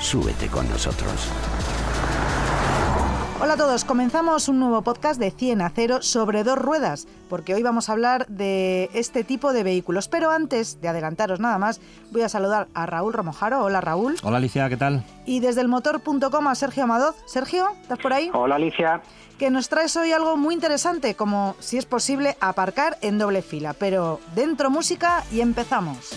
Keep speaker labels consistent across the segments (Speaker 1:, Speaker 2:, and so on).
Speaker 1: Súbete con nosotros.
Speaker 2: Hola a todos, comenzamos un nuevo podcast de 100 a 0 sobre dos ruedas, porque hoy vamos a hablar de este tipo de vehículos. Pero antes de adelantaros nada más, voy a saludar a Raúl Romojaro. Hola Raúl.
Speaker 3: Hola Alicia, ¿qué tal?
Speaker 2: Y desde el motor.com a Sergio Amadoz. Sergio, ¿estás por ahí?
Speaker 4: Hola Alicia.
Speaker 2: Que nos traes hoy algo muy interesante, como si es posible aparcar en doble fila. Pero dentro música y empezamos.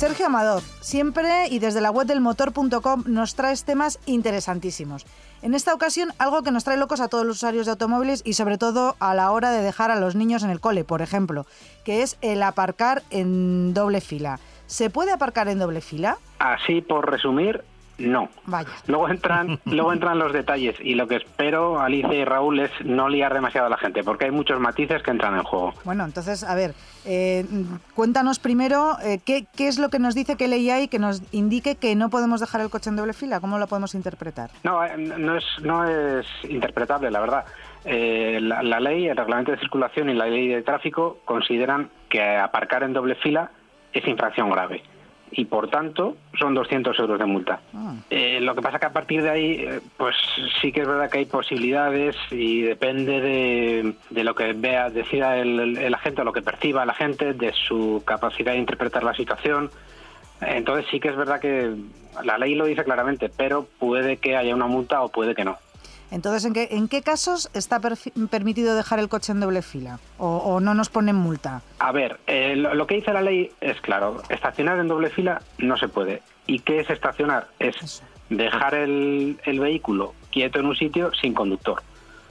Speaker 2: Sergio Amador, siempre y desde la web del motor.com nos traes temas interesantísimos. En esta ocasión, algo que nos trae locos a todos los usuarios de automóviles y sobre todo a la hora de dejar a los niños en el cole, por ejemplo, que es el aparcar en doble fila. ¿Se puede aparcar en doble fila?
Speaker 4: Así por resumir, no.
Speaker 2: Vaya.
Speaker 4: Luego entran, luego entran los detalles y lo que espero, Alicia y Raúl, es no liar demasiado a la gente, porque hay muchos matices que entran en juego.
Speaker 2: Bueno, entonces, a ver, eh, cuéntanos primero eh, ¿qué, qué, es lo que nos dice que ley hay que nos indique que no podemos dejar el coche en doble fila. ¿Cómo lo podemos interpretar?
Speaker 4: No, eh, no es, no es interpretable, la verdad. La, la ley, el reglamento de circulación y la ley de tráfico consideran que aparcar en doble fila es infracción grave y por tanto son 200 euros de multa. Ah. Eh, lo que pasa que a partir de ahí, eh, pues sí que es verdad que hay posibilidades y depende de, de lo que vea, decida el, el, agente o lo que perciba la gente, de su capacidad de interpretar la situación. Entonces sí que es verdad que la ley lo dice claramente, pero puede que haya una multa o puede que no.
Speaker 2: Entonces, ¿en qué, en qué casos está permitido dejar el coche en doble fila? ¿O, o no nos ponen multa?
Speaker 4: A ver, eh, lo, lo, que dice la ley es claro. Estacionar en doble fila no se puede. ¿Y qué es estacionar? Es Eso. dejar el, el vehículo quieto en un sitio sin conductor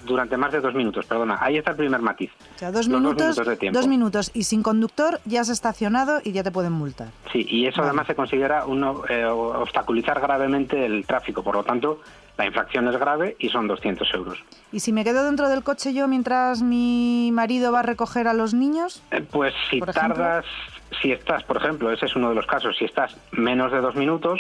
Speaker 4: durante más de dos minutos, perdona. Ahí está el primer matiz.
Speaker 2: O sea, dos, minutos, dos minutos, de tiempo. dos minutos y sin conductor ya has estacionado y ya te pueden multar.
Speaker 4: Sí, y eso vale. además se considera uno, eh, obstaculizar gravemente el tráfico. Por lo tanto, la infracción es grave y son 200 euros.
Speaker 2: ¿Y si me quedo dentro del coche yo mientras mi marido va a recoger a los niños?
Speaker 4: Eh, pues si tardas, si estás, por ejemplo, ese es uno de los casos, si estás menos de dos minutos,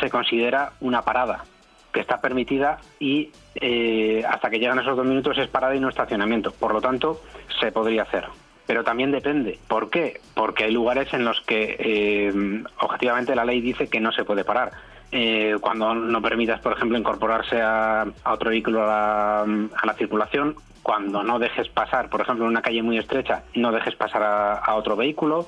Speaker 4: se considera una parada que está permitida y eh, hasta que llegan esos dos minutos es parada y no estacionamiento. Por lo tanto, se podría hacer. Pero también depende. ¿Por qué? Porque hay lugares en los que eh, objetivamente la ley dice que no se puede parar. Eh, cuando no permitas, por ejemplo, incorporarse a, a otro vehículo a la, a la, circulación, cuando no dejes pasar, por ejemplo, en una calle muy estrecha, no dejes pasar a, a otro vehículo,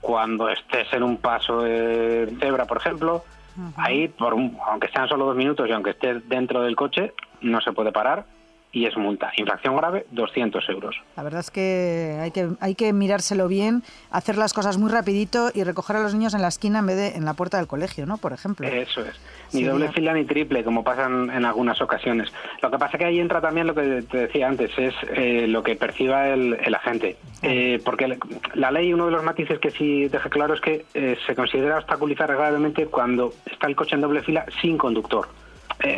Speaker 4: cuando estés en un paso de cebra, por ejemplo, Uh -huh. Ahí, por un, aunque sean solo dos minutos y aunque estés dentro del coche, no se puede parar y es multa. Infracción grave, 200 euros.
Speaker 2: La verdad es que hay que, hay que mirárselo bien, hacer las cosas muy rapidito y recoger a los niños en la esquina en vez de en la puerta del colegio, ¿no? Por ejemplo.
Speaker 4: Eso es. Ni sí, doble fila ni triple, como pasan en algunas ocasiones. Lo que pasa que ahí entra también lo que te decía antes, es eh, lo que perciba el, el agente. Eh, porque la ley, uno de los matices que sí deja claro es que eh, se considera obstaculizar gravemente cuando está el coche en doble fila sin conductor.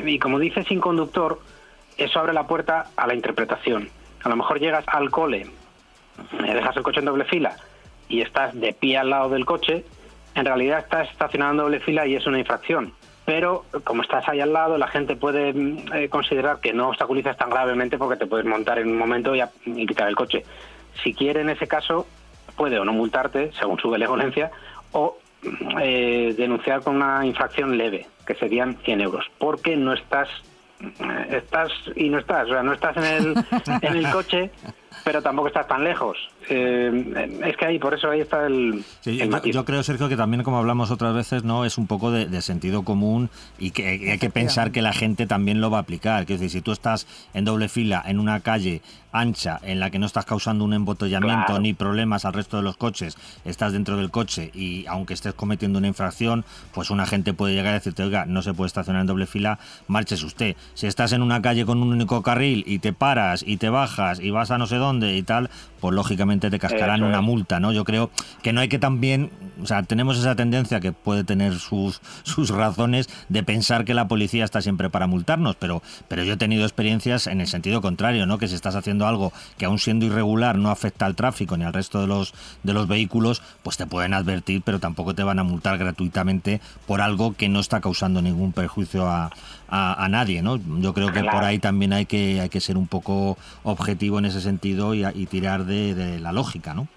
Speaker 4: Y como dice sin conductor, eso abre la puerta a la interpretación. A lo mejor llegas al cole, dejas el coche en doble fila y estás de pie al lado del coche, en realidad estás estacionado en doble fila y es una infracción. Pero como estás ahí al lado, la gente puede eh, considerar que no obstaculizas tan gravemente porque te puedes montar en un momento y, y quitar el coche. Si quiere, en ese caso, puede o no multarte, según su benevolencia, o eh, denunciar con una infracción leve, que serían 100 euros, porque no estás estás y no estás, o sea, no estás en el, en el coche, pero tampoco estás tan lejos. Eh, es que ahí, por eso ahí está el.
Speaker 3: Sí,
Speaker 4: el
Speaker 3: yo, yo, creo, Sergio, que también, como hablamos otras veces, no es un poco de, de sentido común y que hay que pensar que la gente también lo va a aplicar. Es decir, si tú estás en doble fila en una calle ancha en la que no estás causando un embotellamiento
Speaker 4: Claro.
Speaker 3: ni problemas al resto de los coches, estás dentro del coche y aunque estés cometiendo una infracción, pues una gente puede llegar a decirte, oiga, no se puede estacionar en doble fila, márchese usted. Si estás en una calle con un único carril y te paras y te bajas y vas a no sé dónde y tal, pues lógicamente te cascarán una multa, ¿no? Yo creo que no hay que también, o sea, tenemos esa tendencia que puede tener sus, sus razones de pensar que la policía está siempre para multarnos, pero, pero yo he tenido experiencias en el sentido contrario, ¿no? Que si estás haciendo algo que aún siendo irregular no afecta al tráfico ni al resto de los, de los vehículos, pues te pueden advertir, pero tampoco te van a multar gratuitamente por algo que no está causando ningún perjuicio a, a, nadie, ¿no? Yo creo que por ahí también hay que, hay que ser un poco objetivo en ese sentido y, y tirar de, la lógica, ¿no?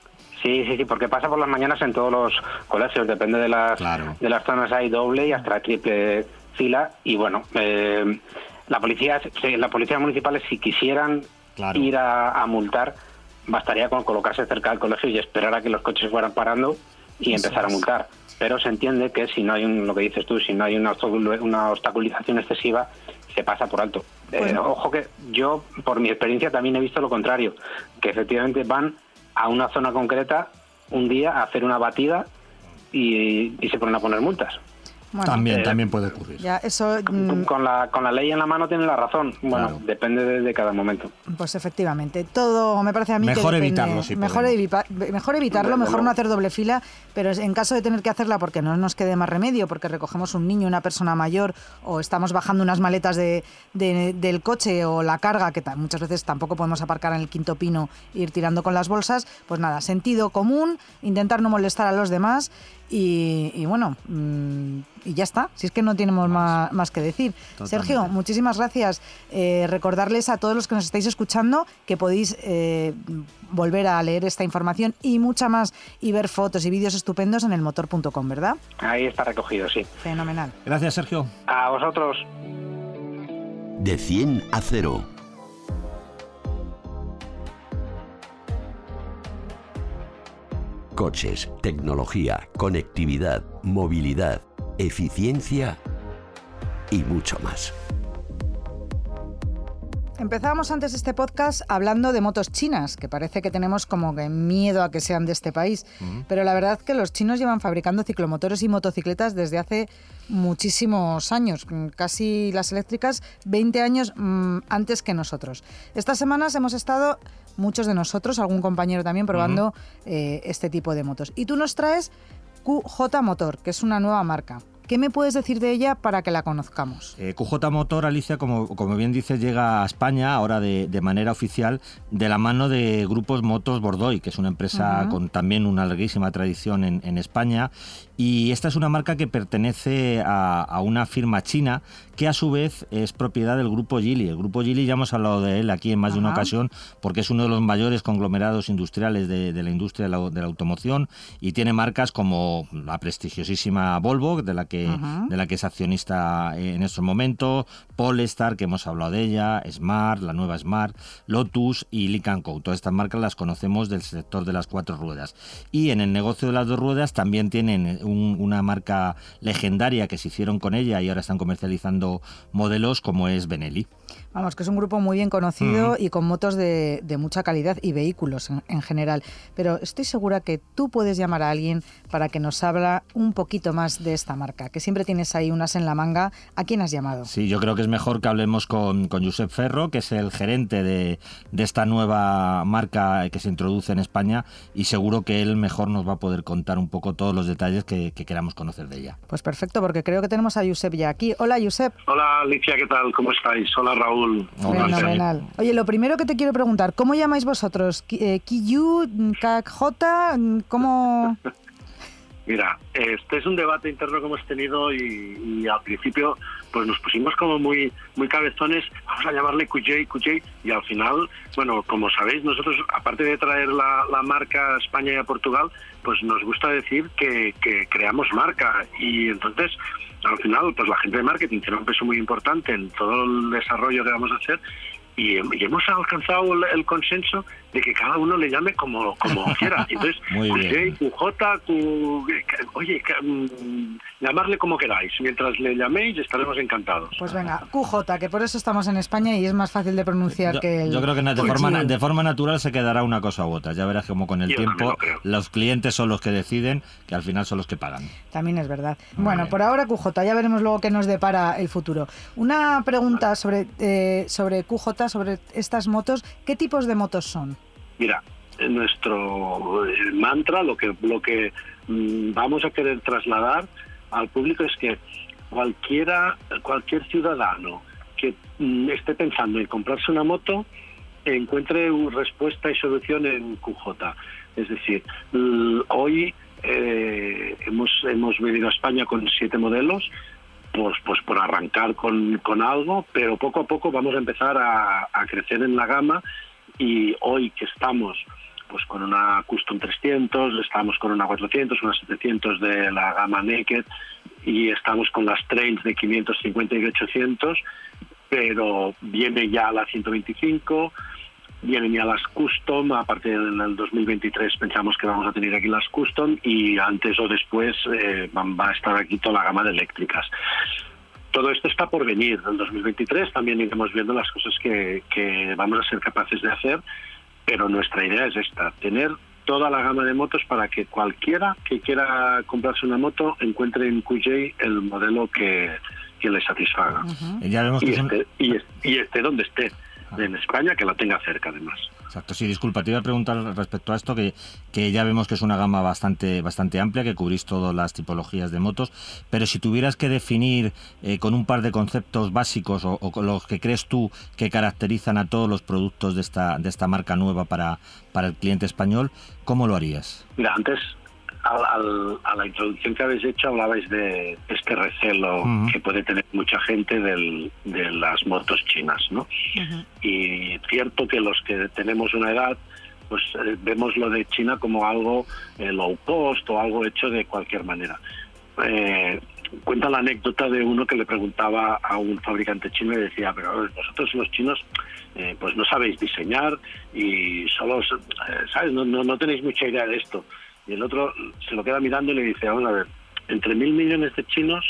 Speaker 4: Sí, sí, sí, porque pasa por las mañanas en todos los colegios, depende de las, de las zonas hay doble y hasta triple fila y bueno, eh, la policía, las policías municipales si quisieran ir a, multar, bastaría con colocarse cerca del colegio y esperar a que los coches fueran parando y empezar a multar. Pero se entiende que si no hay un, lo que dices tú, si no hay una, una obstaculización excesiva, se pasa por alto. Eh, ojo que yo, por mi experiencia, también he visto lo contrario, que efectivamente van a una zona concreta un día a hacer una batida y se ponen a poner multas
Speaker 3: también, eh, también puede ocurrir.
Speaker 2: Ya, eso, mm,
Speaker 4: con, la, con la ley en la mano tiene la razón. Bueno, depende de, cada momento.
Speaker 2: Pues efectivamente, todo me parece a mí
Speaker 3: mejor
Speaker 2: que
Speaker 3: evitarlo,
Speaker 2: mejor, mejor evitarlo, mejor no hacer doble fila, pero en caso de tener que hacerla porque no nos quede más remedio, porque recogemos un niño, una persona mayor, o estamos bajando unas maletas de, del coche o la carga, que muchas veces tampoco podemos aparcar en el quinto pino e ir tirando con las bolsas, pues nada, sentido común, intentar no molestar a los demás y, bueno, mm, y ya está, si es que no tenemos más, que decir. Sergio, muchísimas gracias. Eh, recordarles a todos los que nos estáis escuchando que podéis eh, volver a leer esta información y mucha más y ver fotos y vídeos estupendos en elmotor.com, ¿verdad?
Speaker 4: Ahí está recogido, sí.
Speaker 2: Fenomenal.
Speaker 3: Gracias, Sergio.
Speaker 4: A vosotros.
Speaker 1: De 100 a 0 coches, tecnología, conectividad, movilidad, eficiencia y mucho más.
Speaker 2: Empezábamos antes este podcast hablando de motos chinas, que parece que tenemos como que miedo a que sean de este país, pero la verdad es que los chinos llevan fabricando ciclomotores y motocicletas desde hace muchísimos años, casi las eléctricas 20 años mm, antes que nosotros. Estas semanas hemos estado muchos de nosotros, algún compañero también, probando eh, este tipo de motos. Y tú nos traes QJ Motor, que es una nueva marca. ¿Qué me puedes decir de ella para que la conozcamos?
Speaker 3: Eh, QJ Motor, Alicia, como, como bien dices, llega a España ahora de, manera oficial de la mano de Grupos Motos Bordoy, que es una empresa con también una larguísima tradición en, en España y esta es una marca que pertenece a, una firma china que a su vez es propiedad del grupo Geely. El grupo Geely ya hemos hablado de él aquí en más de una ocasión porque es uno de los mayores conglomerados industriales de, la industria de la, automoción y tiene marcas como la prestigiosísima Volvo, de la que, de la que es accionista en estos momentos, Polestar, que hemos hablado de ella, Smart, la nueva Smart, Lotus y Licanco. Todas estas marcas las conocemos del sector de las cuatro ruedas. Y en el negocio de las dos ruedas también tienen una marca legendaria que se hicieron con ella y ahora están comercializando modelos como es Benelli.
Speaker 2: Vamos, que es un grupo muy bien conocido y con motos de, mucha calidad y vehículos en, general. Pero estoy segura que tú puedes llamar a alguien para que nos habla un poquito más de esta marca, que siempre tienes ahí unas en la manga. ¿A quién has llamado?
Speaker 3: Sí, yo creo que es mejor que hablemos con, con Josep Ferro, que es el gerente de, esta nueva marca que se introduce en España y seguro que él mejor nos va a poder contar un poco todos los detalles que, queramos conocer de ella.
Speaker 2: Pues perfecto, porque creo que tenemos a Josep ya aquí. Hola, Josep.
Speaker 5: Hola, Alicia, ¿qué tal? ¿Cómo estáis? Hola, Raúl.
Speaker 2: Fenomenal. Oye, lo primero que te quiero preguntar, ¿cómo llamáis vosotros? ¿Kiyu? ¿Kakj? ¿Cómo...?
Speaker 5: Mira, este es un debate interno que hemos tenido y, al principio pues nos pusimos como muy muy cabezones, vamos a llamarle QJ, QJ, y al final, bueno, como sabéis, nosotros, aparte de traer la, marca a España y a Portugal, pues nos gusta decir que, que creamos marca. Y entonces al final, pues la gente de marketing tiene un peso muy importante en todo el desarrollo que vamos a hacer y, hemos alcanzado el, consenso de que cada uno le llame como, como quiera. Entonces, QJ, QJ, oye, mm, llamarle como queráis. Mientras le llaméis estaremos encantados.
Speaker 2: Pues venga, QJ, que por eso estamos en España y es más fácil de pronunciar que el...
Speaker 3: Yo creo que de forma, de forma natural se quedará una cosa u otra. Ya verás como con el tiempo los clientes son los que deciden, que al final son los que pagan.
Speaker 2: También es verdad. bueno, por ahora QJ, ya veremos luego qué nos depara el futuro. Una pregunta sobre, eh, sobre QJ, sobre estas motos. ¿Qué tipos de motos son?
Speaker 5: Mira, nuestro eh, mantra, lo que, lo que mm, vamos a querer trasladar al público es que cualquiera, cualquier ciudadano que mm, esté pensando en comprarse una moto encuentre respuesta y solución en QJ. Es decir, hoy eh, hemos, hemos venido a España con siete modelos, pues, pues por arrancar con, con algo, pero poco a poco vamos a empezar a crecer en la gama y hoy que estamos pues con una Custom 300, estamos con una 400, una 700 de la gama Naked y estamos con las Trails de 550 y 800, pero viene ya la 125, vienen ya las Custom, a partir del 2023 pensamos que vamos a tener aquí las Custom y antes o después eh, va a estar aquí toda la gama de eléctricas. Todo esto está por venir. En el 2023 también iremos viendo las cosas que, que vamos a ser capaces de hacer pero nuestra idea es esta, tener toda la gama de motos para que cualquiera que quiera comprarse una moto encuentre en QJ el modelo que, le satisfaga.
Speaker 3: ya vemos
Speaker 5: y, esté, y, esté donde esté, en España, que la tenga cerca además.
Speaker 3: Exacto, sí, disculpa, te iba a preguntar respecto a esto, que, que ya vemos que es una gama bastante, bastante amplia, que cubrís todas las tipologías de motos, pero si tuvieras que definir eh, con un par de conceptos básicos o, con los que crees tú que caracterizan a todos los productos de esta, de esta marca nueva para, para el cliente español, ¿cómo lo harías?
Speaker 5: Mira, antes a la introducción que habéis hecho hablabais de este recelo que puede tener mucha gente de las motos chinas, ¿no? Y cierto que los que tenemos una edad, pues eh, vemos lo de China como algo eh, low cost o algo hecho de cualquier manera. Eh, cuenta la anécdota de uno que le preguntaba a un fabricante chino y decía, pero vosotros los chinos pues no sabéis diseñar y solo, ¿sabes? No, no, no tenéis mucha idea de esto y el otro se lo queda mirando y le dice, vamos a ver, entre mil millones de chinos,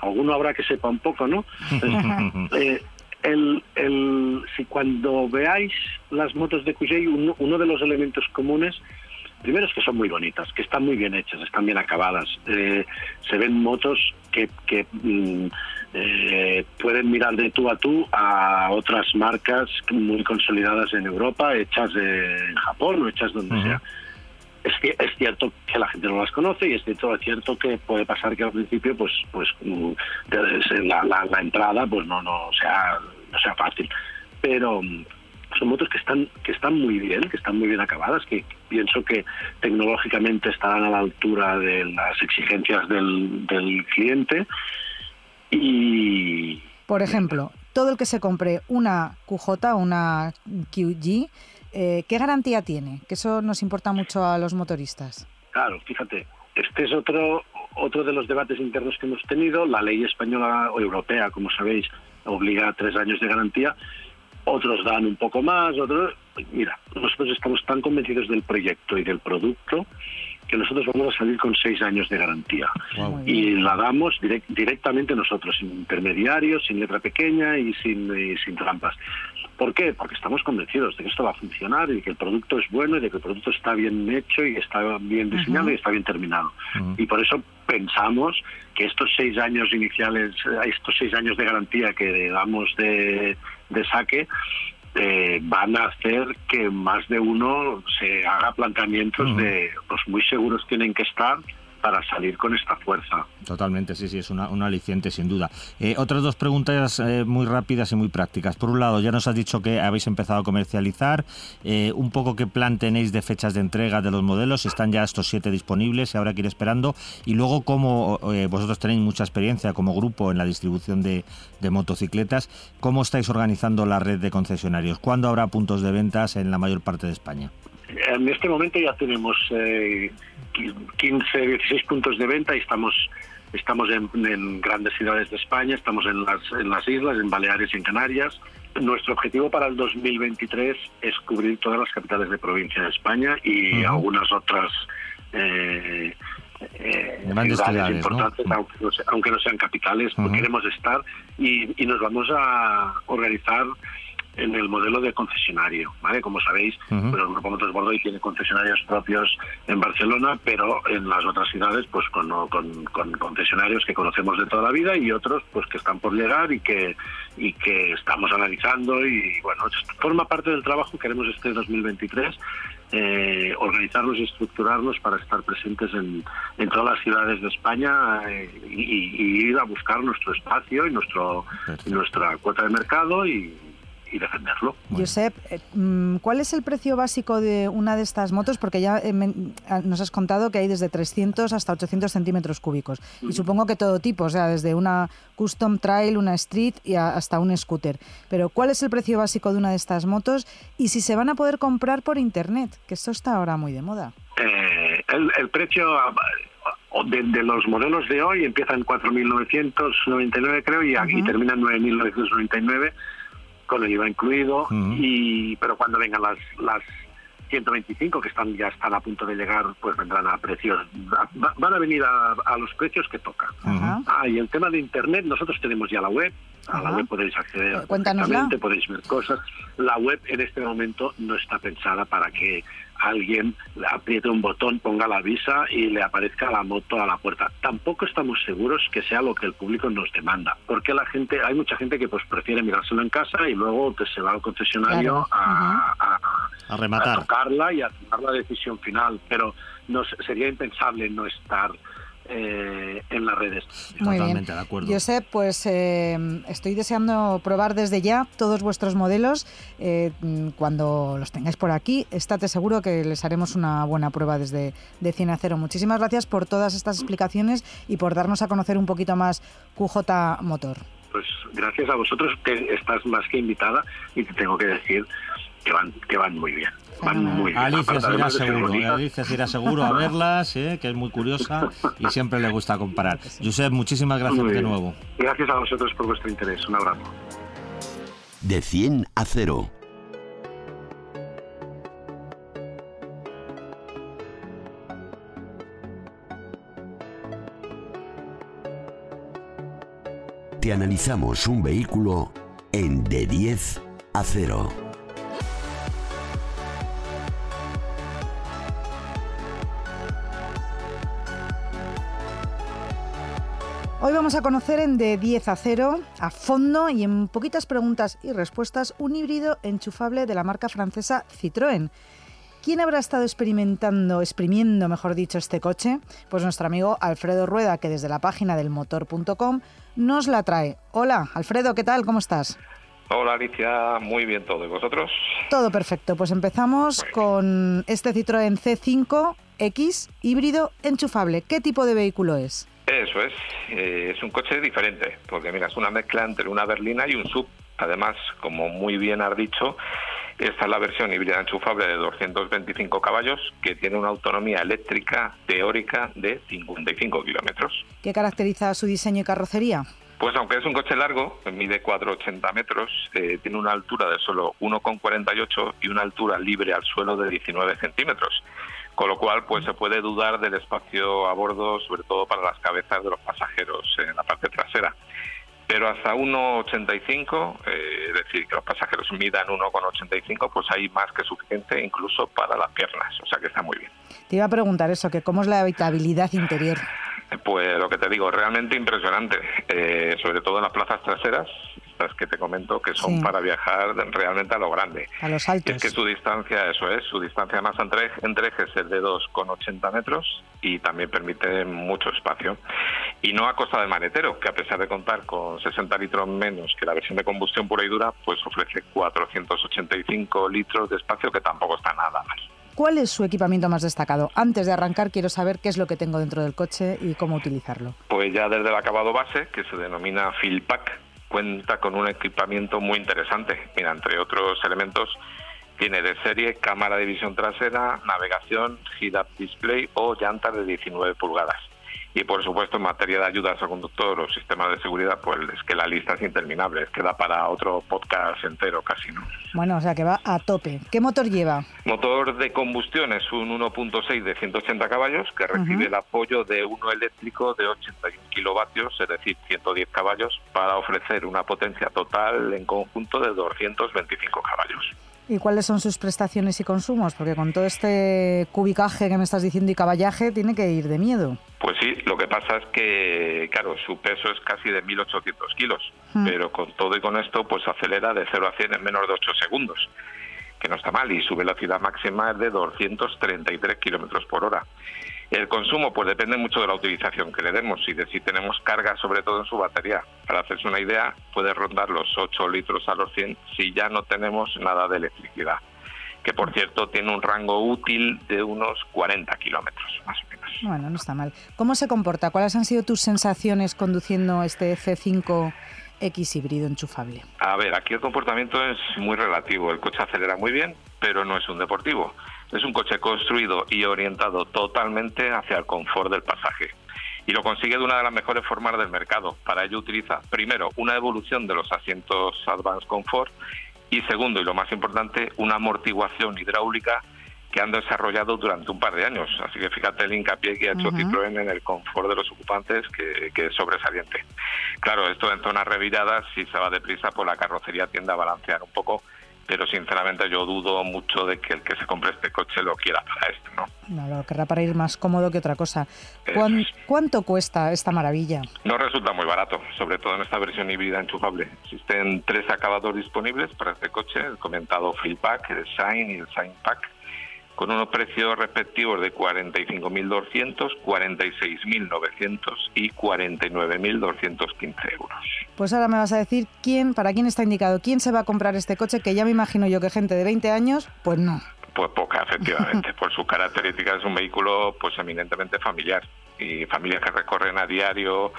Speaker 5: alguno habrá que sepa un poco, ¿no? eh, el, el, si cuando veáis las motos de Cusey, uno, de los elementos comunes, primero es que son muy bonitas, que están muy bien hechas, están bien acabadas. Eh, se ven motos que, que mm, eh, pueden mirar de tú a tú a otras marcas muy consolidadas en Europa, hechas en Japón o hechas donde sea es, cierto que la gente no las conoce y es cierto, es cierto que puede pasar que al principio pues pues mm, la, entrada pues no no sea no sea fácil. Pero mm, son motos que están que están muy bien que están muy bien acabadas que pienso que tecnológicamente estarán a la altura de las exigencias del, del cliente. Y
Speaker 2: por ejemplo todo el que se compre una QJ una QG eh, ¿qué garantía tiene? Que eso nos importa mucho a los motoristas.
Speaker 5: Claro, fíjate, este es otro, otro de los debates internos que hemos tenido. La ley española o europea, como sabéis, obliga a tres años de garantía. Otros dan un poco más, otros... Mira, nosotros estamos tan convencidos del proyecto y del producto que nosotros vamos a salir con seis años de garantía. Y la damos directamente nosotros, sin intermediarios, sin letra pequeña y sin, y sin trampas. ¿Por qué? Porque estamos convencidos de que esto va a funcionar y que el producto es bueno y de que el producto está bien hecho y está bien diseñado y está bien terminado. Y por eso pensamos que estos seis años iniciales, estos seis años de garantía que damos de, saque, eh, van a hacer que más de uno se haga planteamientos de, pues muy seguros tienen que estar para salir con esta fuerza.
Speaker 3: Totalmente, sí, sí, es una, aliciente sin duda. Eh, otras dos preguntas eh, muy rápidas y muy prácticas. Por un lado, ya nos has dicho que habéis empezado a comercializar, eh, un poco qué plan tenéis de fechas de entrega de los modelos, están ya estos siete disponibles y ahora que ir esperando, y luego cómo vosotros tenéis mucha experiencia como grupo en la distribución de motocicletas, ¿cómo estáis organizando la red de concesionarios? ¿Cuándo habrá puntos de ventas en la mayor parte de España?
Speaker 5: En este momento ya tenemos 15, 16 puntos de venta y estamos estamos en, grandes ciudades de España, estamos en las, en las islas, en Baleares y en Canarias. Nuestro objetivo para el 2023 es cubrir todas las capitales de provincia de España y algunas otras eh, eh, ciudades importantes, aunque, no sean capitales, queremos estar y, y nos vamos a organizar en el modelo de concesionario, ¿vale? Como sabéis, pues el Grupo Motos Bordoy tiene concesionarios propios en Barcelona, pero en las otras ciudades, pues con, con, concesionarios que conocemos de toda la vida y otros, pues que están por llegar y que y que estamos analizando y bueno, forma parte del trabajo que haremos este 2023 eh, organizarnos y estructurarnos para estar presentes en, en todas las ciudades de España eh, y, ir a buscar nuestro espacio y nuestro nuestra cuota de mercado y, y defenderlo.
Speaker 2: Josep, eh, mm, ¿cuál es el precio básico de una de estas motos? Porque ya eh, ah, nos has contado que hay desde 300 hasta 800 centímetros cúbicos. Y supongo que todo tipo, o sea, desde una custom trail, una street y hasta un scooter. Pero ¿cuál es el precio básico de una de estas motos? Y si se van a poder comprar por internet, que esto está ahora muy de moda.
Speaker 5: Eh, el, precio de, de, los modelos de hoy empieza en 4.999 creo y, aquí termina en 9.999 con el IVA incluido, y pero cuando vengan las, las 125 que están ya están a punto de llegar, pues vendrán a precios, van a venir a, los precios que tocan. Ah, y el tema de Internet, nosotros tenemos ya la web, a la web podéis acceder
Speaker 2: perfectamente,
Speaker 5: podéis ver cosas. La web en este momento no está pensada para que alguien apriete un botón, ponga la visa y le aparezca la moto a la puerta. Tampoco estamos seguros que sea lo que el público nos demanda, porque la gente, hay mucha gente que pues prefiere mirárselo en casa y luego pues, se va al concesionario a,
Speaker 3: a, rematar.
Speaker 5: tocarla y a tomar la decisión final, pero no sería impensable no estar eh, en las redes.
Speaker 2: Muy Totalmente de acuerdo. Josep, pues eh, estoy deseando probar desde ya todos vuestros modelos. Eh, cuando los tengáis por aquí, estate seguro que les haremos una buena prueba desde de 100 a 0. Muchísimas gracias por todas estas explicaciones y por darnos a conocer un poquito más QJ Motor.
Speaker 5: Pues gracias a vosotros que estás más que invitada y te tengo que decir que van, que van muy bien.
Speaker 3: Alicia se irá seguro, Alicia se irá seguro a verlas, ¿eh? que es muy curiosa y siempre le gusta comparar. Josep, muchísimas gracias de nuevo.
Speaker 5: Gracias a vosotros por vuestro interés. Un abrazo.
Speaker 1: De 100 a 0. Te analizamos un vehículo en de 10 a 0.
Speaker 2: Vamos a conocer en De 10 a 0, a fondo y en poquitas preguntas y respuestas, un híbrido enchufable de la marca francesa Citroën. ¿Quién habrá estado experimentando, exprimiendo, mejor dicho, este coche? Pues nuestro amigo Alfredo Rueda, que desde la página del motor.com nos la trae. Hola, Alfredo, ¿qué tal? ¿Cómo estás?
Speaker 6: Hola Alicia, muy bien todo. ¿Y vosotros?
Speaker 2: Todo perfecto. Pues empezamos con este Citroën C5 X híbrido enchufable. ¿Qué tipo de vehículo es?
Speaker 6: Eso es, eh, es un coche diferente, porque mira, es una mezcla entre una berlina y un sub. Además, como muy bien has dicho, esta es la versión híbrida enchufable de 225 caballos que tiene una autonomía eléctrica teórica de 55 kilómetros.
Speaker 2: ¿Qué caracteriza su diseño y carrocería?
Speaker 6: Pues aunque es un coche largo, mide 4,80 metros, eh, tiene una altura de solo 1,48 y una altura libre al suelo de 19 centímetros con lo cual pues se puede dudar del espacio a bordo, sobre todo para las cabezas de los pasajeros en la parte trasera. Pero hasta 1,85, eh, es decir, que los pasajeros midan 1,85, pues hay más que suficiente incluso para las piernas, o sea que está muy bien.
Speaker 2: Te iba a preguntar eso, que cómo es la habitabilidad interior.
Speaker 6: Pues lo que te digo, realmente impresionante, eh, sobre todo en las plazas traseras, estas que te comento, que son para viajar realmente a lo grande.
Speaker 2: A los altos.
Speaker 6: es que su distancia, eso es, su distancia más entre, entre ejes es de 2,80 metros y también permite mucho espacio. Y no a costa del manetero, que a pesar de contar con 60 litros menos que la versión de combustión pura y dura, pues ofrece 485 litros de espacio, que tampoco está nada mal.
Speaker 2: ¿Cuál es su equipamiento más destacado? Antes de arrancar, quiero saber qué es lo que tengo dentro del coche y cómo utilizarlo.
Speaker 6: Pues ya desde el acabado base, que se denomina Fill Pack, cuenta con un equipamiento muy interesante. Mira, entre otros elementos, tiene de serie cámara de visión trasera, navegación, head-up display o llantas de 19 pulgadas. Y por supuesto, en materia de ayudas al conductor o sistemas de seguridad, pues es que la lista es interminable, es que da para otro podcast entero casi, ¿no?
Speaker 2: Bueno, o sea que va a tope. ¿Qué motor lleva?
Speaker 6: Motor de combustión es un 1.6 de 180 caballos que recibe el apoyo de uno eléctrico de 81 kilovatios, es decir, 110 caballos, para ofrecer una potencia total en conjunto de 225 caballos.
Speaker 2: ¿Y cuáles son sus prestaciones y consumos? Porque con todo este cubicaje que me estás diciendo y caballaje, tiene que ir de miedo.
Speaker 6: Pues sí, lo que pasa es que, claro, su peso es casi de 1.800 kilos, hmm. pero con todo y con esto, pues acelera de 0 a 100 en menos de 8 segundos. que no está mal, y su velocidad máxima es de 233 kilómetros por hora. El consumo, pues depende mucho de la utilización que le demos y de si tenemos carga, sobre todo en su batería. Para hacerse una idea, puede rondar los 8 litros a los 100 si ya no tenemos nada de electricidad, que por cierto tiene un rango útil de unos 40 kilómetros, más o menos.
Speaker 2: Bueno, no está mal. ¿Cómo se comporta? ¿Cuáles han sido tus sensaciones conduciendo este C5 X híbrido enchufable?
Speaker 6: A ver, aquí el comportamiento es muy relativo. El coche acelera muy bien, pero no es un deportivo. Es un coche construido y orientado totalmente hacia el confort del pasaje. Y lo consigue de una de las mejores formas del mercado. Para ello utiliza, primero, una evolución de los asientos Advanced Comfort y segundo, y lo más importante, una amortiguación hidráulica que han desarrollado durante un par de años. Así que fíjate el hincapié que ha hecho Citroën en el confort de los ocupantes, que, que, es sobresaliente. Claro, esto en zonas reviradas, si se va deprisa, pues la carrocería tiende a balancear un poco pero sinceramente yo dudo mucho de que el que se compre este coche lo quiera para esto, ¿no?
Speaker 2: No, lo querrá para ir más cómodo que otra cosa. ¿Cuánto cuesta esta maravilla?
Speaker 6: No resulta muy barato, sobre todo en esta versión híbrida enchufable. Existen tres acabados disponibles para este coche, el comentado Pack, el Shine y el Shine Pack con unos precios respectivos de 45.200, 46.900 y 49.215 euros.
Speaker 2: Pues ahora me vas a decir quién, para quién está indicado, quién se va a comprar este coche, que ya me imagino yo que gente de 20 años, pues no.
Speaker 6: Pues poca, efectivamente. Por sus características es un vehículo pues eminentemente familiar y familias que recorren a diario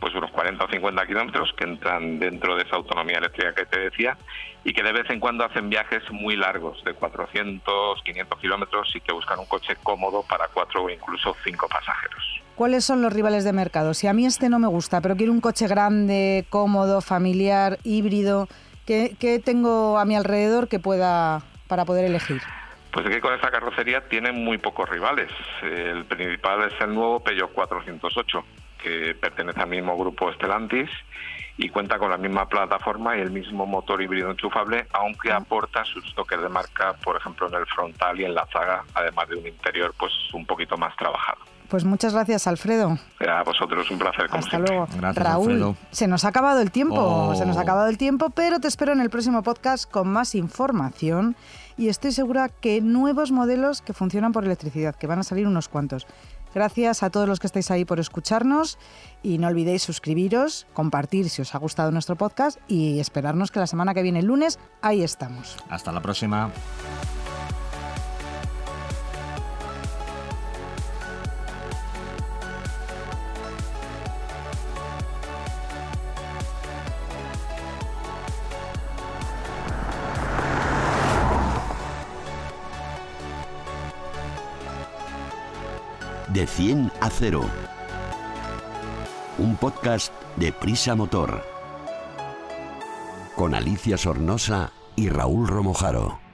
Speaker 6: pues unos 40 o 50 kilómetros que entran dentro de esa autonomía eléctrica que te decía y que de vez en cuando hacen viajes muy largos, de 400, 500 kilómetros y que buscan un coche cómodo para cuatro o incluso cinco pasajeros.
Speaker 2: ¿Cuáles son los rivales de mercado? Si a mí este no me gusta, pero quiero un coche grande, cómodo, familiar, híbrido, ¿qué, qué tengo a mi alrededor que pueda para poder elegir?
Speaker 6: Pues es que con esta carrocería tienen muy pocos rivales. El principal es el nuevo Peugeot 408 que pertenece al mismo grupo Stellantis y cuenta con la misma plataforma y el mismo motor híbrido enchufable, aunque aporta sus toques de marca, por ejemplo, en el frontal y en la zaga, además de un interior pues un poquito más trabajado.
Speaker 2: Pues muchas gracias, Alfredo.
Speaker 6: A vosotros, un placer. Como
Speaker 2: Hasta luego. Raúl, se nos ha acabado el tiempo, oh. se nos ha acabado el tiempo, pero te espero en el próximo podcast con más información y estoy segura que nuevos modelos que funcionan por electricidad, que van a salir unos cuantos. Gracias a todos los que estáis ahí por escucharnos y no olvidéis suscribiros, compartir si os ha gustado nuestro podcast y esperarnos que la semana que viene, el lunes, ahí estamos.
Speaker 3: Hasta la próxima.
Speaker 1: 100 a 0. Un podcast de Prisa Motor. Con Alicia Sornosa y Raúl Romojaro.